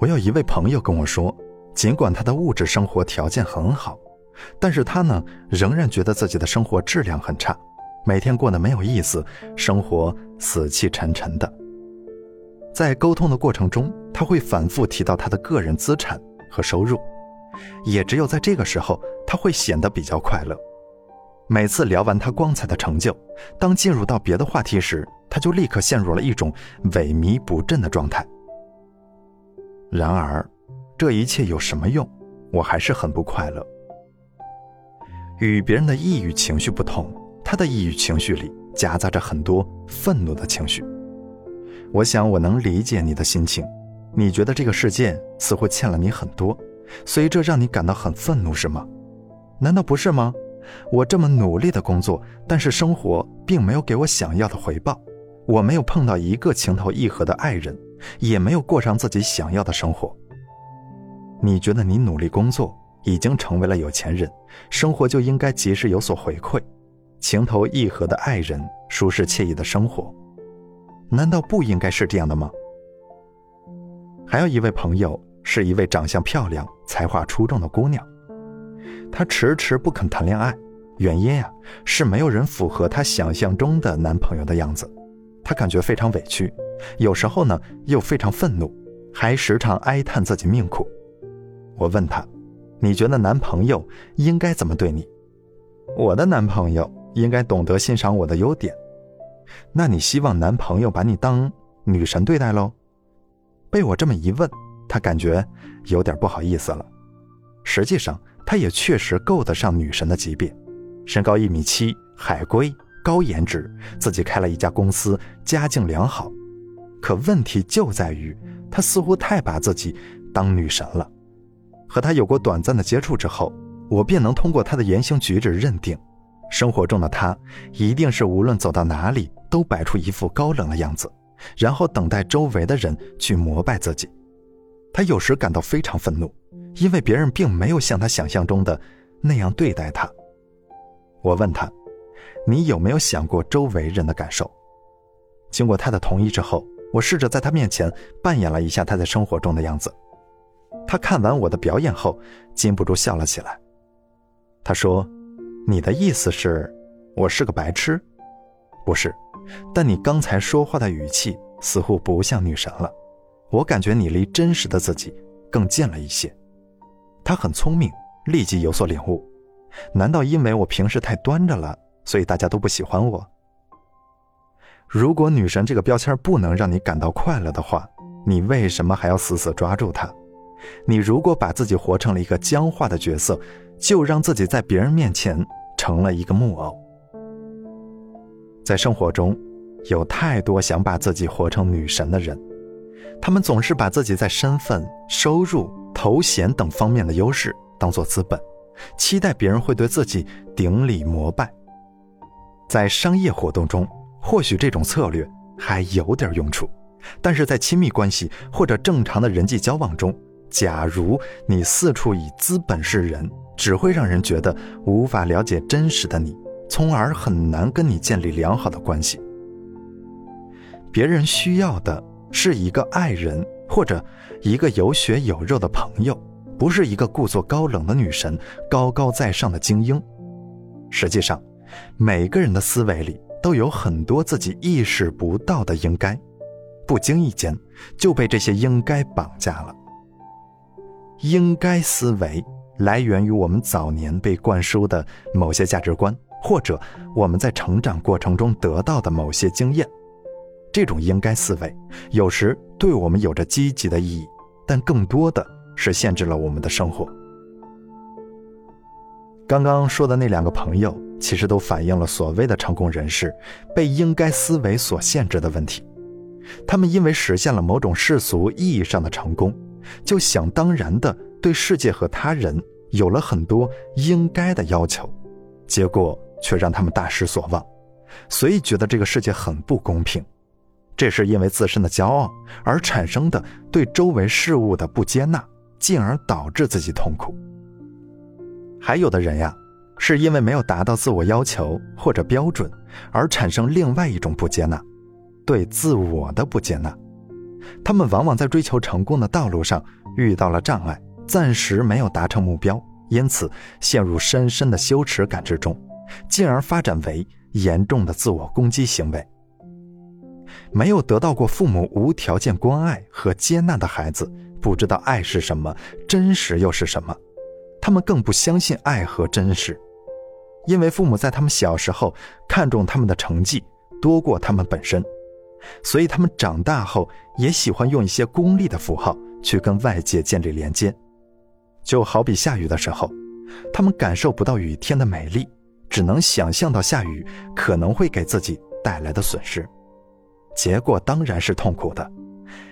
我有一位朋友跟我说，尽管他的物质生活条件很好，但是他呢仍然觉得自己的生活质量很差，每天过得没有意思，生活死气沉沉的。在沟通的过程中，他会反复提到他的个人资产和收入，也只有在这个时候，他会显得比较快乐。每次聊完他光彩的成就，当进入到别的话题时，他就立刻陷入了一种萎靡不振的状态。然而，这一切有什么用？我还是很不快乐。与别人的抑郁情绪不同，他的抑郁情绪里夹杂着很多愤怒的情绪。我想我能理解你的心情，你觉得这个世界似乎欠了你很多，所以这让你感到很愤怒，是吗？难道不是吗？我这么努力的工作，但是生活并没有给我想要的回报，我没有碰到一个情投意合的爱人。也没有过上自己想要的生活。你觉得你努力工作，已经成为了有钱人，生活就应该及时有所回馈，情投意合的爱人，舒适惬意的生活，难道不应该是这样的吗？还有一位朋友，是一位长相漂亮、才华出众的姑娘，她迟迟不肯谈恋爱，原因呀是没有人符合她想象中的男朋友的样子，她感觉非常委屈。有时候呢，又非常愤怒，还时常哀叹自己命苦。我问他：“你觉得男朋友应该怎么对你？”我的男朋友应该懂得欣赏我的优点。那你希望男朋友把你当女神对待喽？被我这么一问，他感觉有点不好意思了。实际上，他也确实够得上女神的级别，身高一米七，海归，高颜值，自己开了一家公司，家境良好。可问题就在于，他似乎太把自己当女神了。和他有过短暂的接触之后，我便能通过他的言行举止认定，生活中的他一定是无论走到哪里都摆出一副高冷的样子，然后等待周围的人去膜拜自己。他有时感到非常愤怒，因为别人并没有像他想象中的那样对待他。我问他：“你有没有想过周围人的感受？”经过他的同意之后。我试着在他面前扮演了一下他在生活中的样子，他看完我的表演后，禁不住笑了起来。他说：“你的意思是，我是个白痴？不是，但你刚才说话的语气似乎不像女神了，我感觉你离真实的自己更近了一些。”他很聪明，立即有所领悟。难道因为我平时太端着了，所以大家都不喜欢我？如果女神这个标签不能让你感到快乐的话，你为什么还要死死抓住它？你如果把自己活成了一个僵化的角色，就让自己在别人面前成了一个木偶。在生活中，有太多想把自己活成女神的人，他们总是把自己在身份、收入、头衔等方面的优势当做资本，期待别人会对自己顶礼膜拜。在商业活动中。或许这种策略还有点用处，但是在亲密关系或者正常的人际交往中，假如你四处以资本示人，只会让人觉得无法了解真实的你，从而很难跟你建立良好的关系。别人需要的是一个爱人或者一个有血有肉的朋友，不是一个故作高冷的女神、高高在上的精英。实际上，每个人的思维里。都有很多自己意识不到的应该，不经意间就被这些应该绑架了。应该思维来源于我们早年被灌输的某些价值观，或者我们在成长过程中得到的某些经验。这种应该思维有时对我们有着积极的意义，但更多的是限制了我们的生活。刚刚说的那两个朋友。其实都反映了所谓的成功人士被应该思维所限制的问题。他们因为实现了某种世俗意义上的成功，就想当然的对世界和他人有了很多应该的要求，结果却让他们大失所望，所以觉得这个世界很不公平。这是因为自身的骄傲而产生的对周围事物的不接纳，进而导致自己痛苦。还有的人呀。是因为没有达到自我要求或者标准，而产生另外一种不接纳，对自我的不接纳，他们往往在追求成功的道路上遇到了障碍，暂时没有达成目标，因此陷入深深的羞耻感之中，进而发展为严重的自我攻击行为。没有得到过父母无条件关爱和接纳的孩子，不知道爱是什么，真实又是什么。他们更不相信爱和真实，因为父母在他们小时候看重他们的成绩多过他们本身，所以他们长大后也喜欢用一些功利的符号去跟外界建立连接。就好比下雨的时候，他们感受不到雨天的美丽，只能想象到下雨可能会给自己带来的损失。结果当然是痛苦的，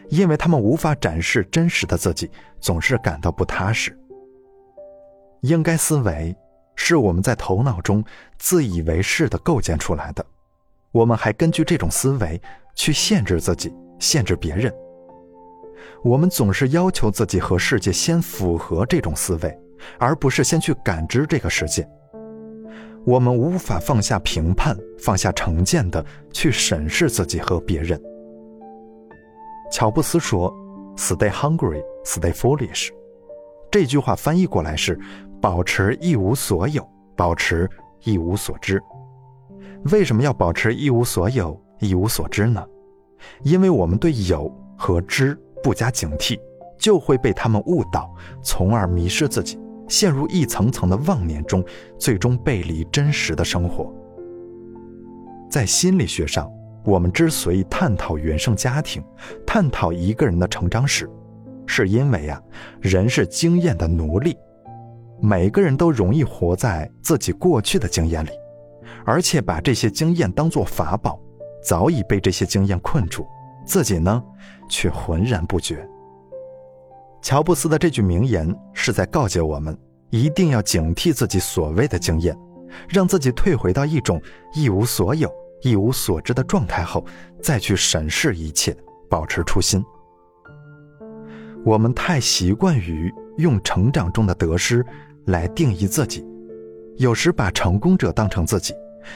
因为他们无法展示真实的自己，总是感到不踏实。应该思维是我们在头脑中自以为是的构建出来的，我们还根据这种思维去限制自己、限制别人。我们总是要求自己和世界先符合这种思维，而不是先去感知这个世界。我们无法放下评判，放下成见的去审视自己和别人。乔布斯说：“Stay hungry, stay foolish。”这句话翻译过来是：“保持一无所有，保持一无所知。”为什么要保持一无所有、一无所知呢？因为我们对有和知不加警惕，就会被他们误导，从而迷失自己。陷入一层层的妄念中，最终背离真实的生活。在心理学上，我们之所以探讨原生家庭，探讨一个人的成长史，是因为啊，人是经验的奴隶，每个人都容易活在自己过去的经验里，而且把这些经验当作法宝，早已被这些经验困住，自己呢，却浑然不觉。乔布斯的这句名言是在告诫我们，一定要警惕自己所谓的经验，让自己退回到一种一无所有、一无所知的状态后，再去审视一切，保持初心。我们太习惯于用成长中的得失来定义自己，有时把成功者当成自己，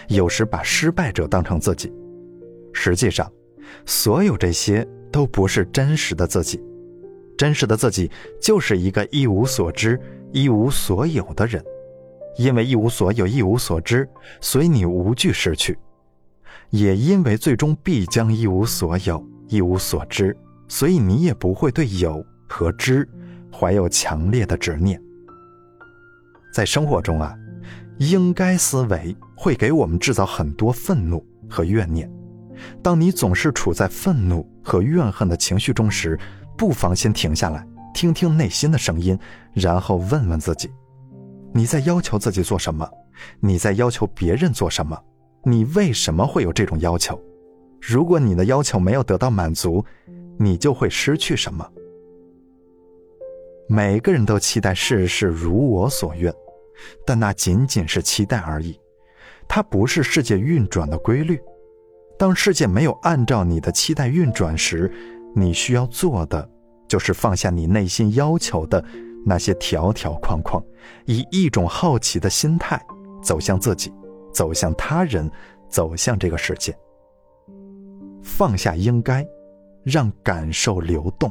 有时把失败者当成自己。实际上，所有这些都不是真实的自己。真实的自己就是一个一无所知、一无所有的人，因为一无所有、一无所知，所以你无惧失去；也因为最终必将一无所有、一无所知，所以你也不会对有和知怀有强烈的执念。在生活中啊，应该思维会给我们制造很多愤怒和怨念。当你总是处在愤怒和怨恨的情绪中时，不妨先停下来，听听内心的声音，然后问问自己：你在要求自己做什么？你在要求别人做什么？你为什么会有这种要求？如果你的要求没有得到满足，你就会失去什么？每个人都期待事事如我所愿，但那仅仅是期待而已，它不是世界运转的规律。当世界没有按照你的期待运转时，你需要做的，就是放下你内心要求的那些条条框框，以一种好奇的心态走向自己，走向他人，走向这个世界。放下应该，让感受流动。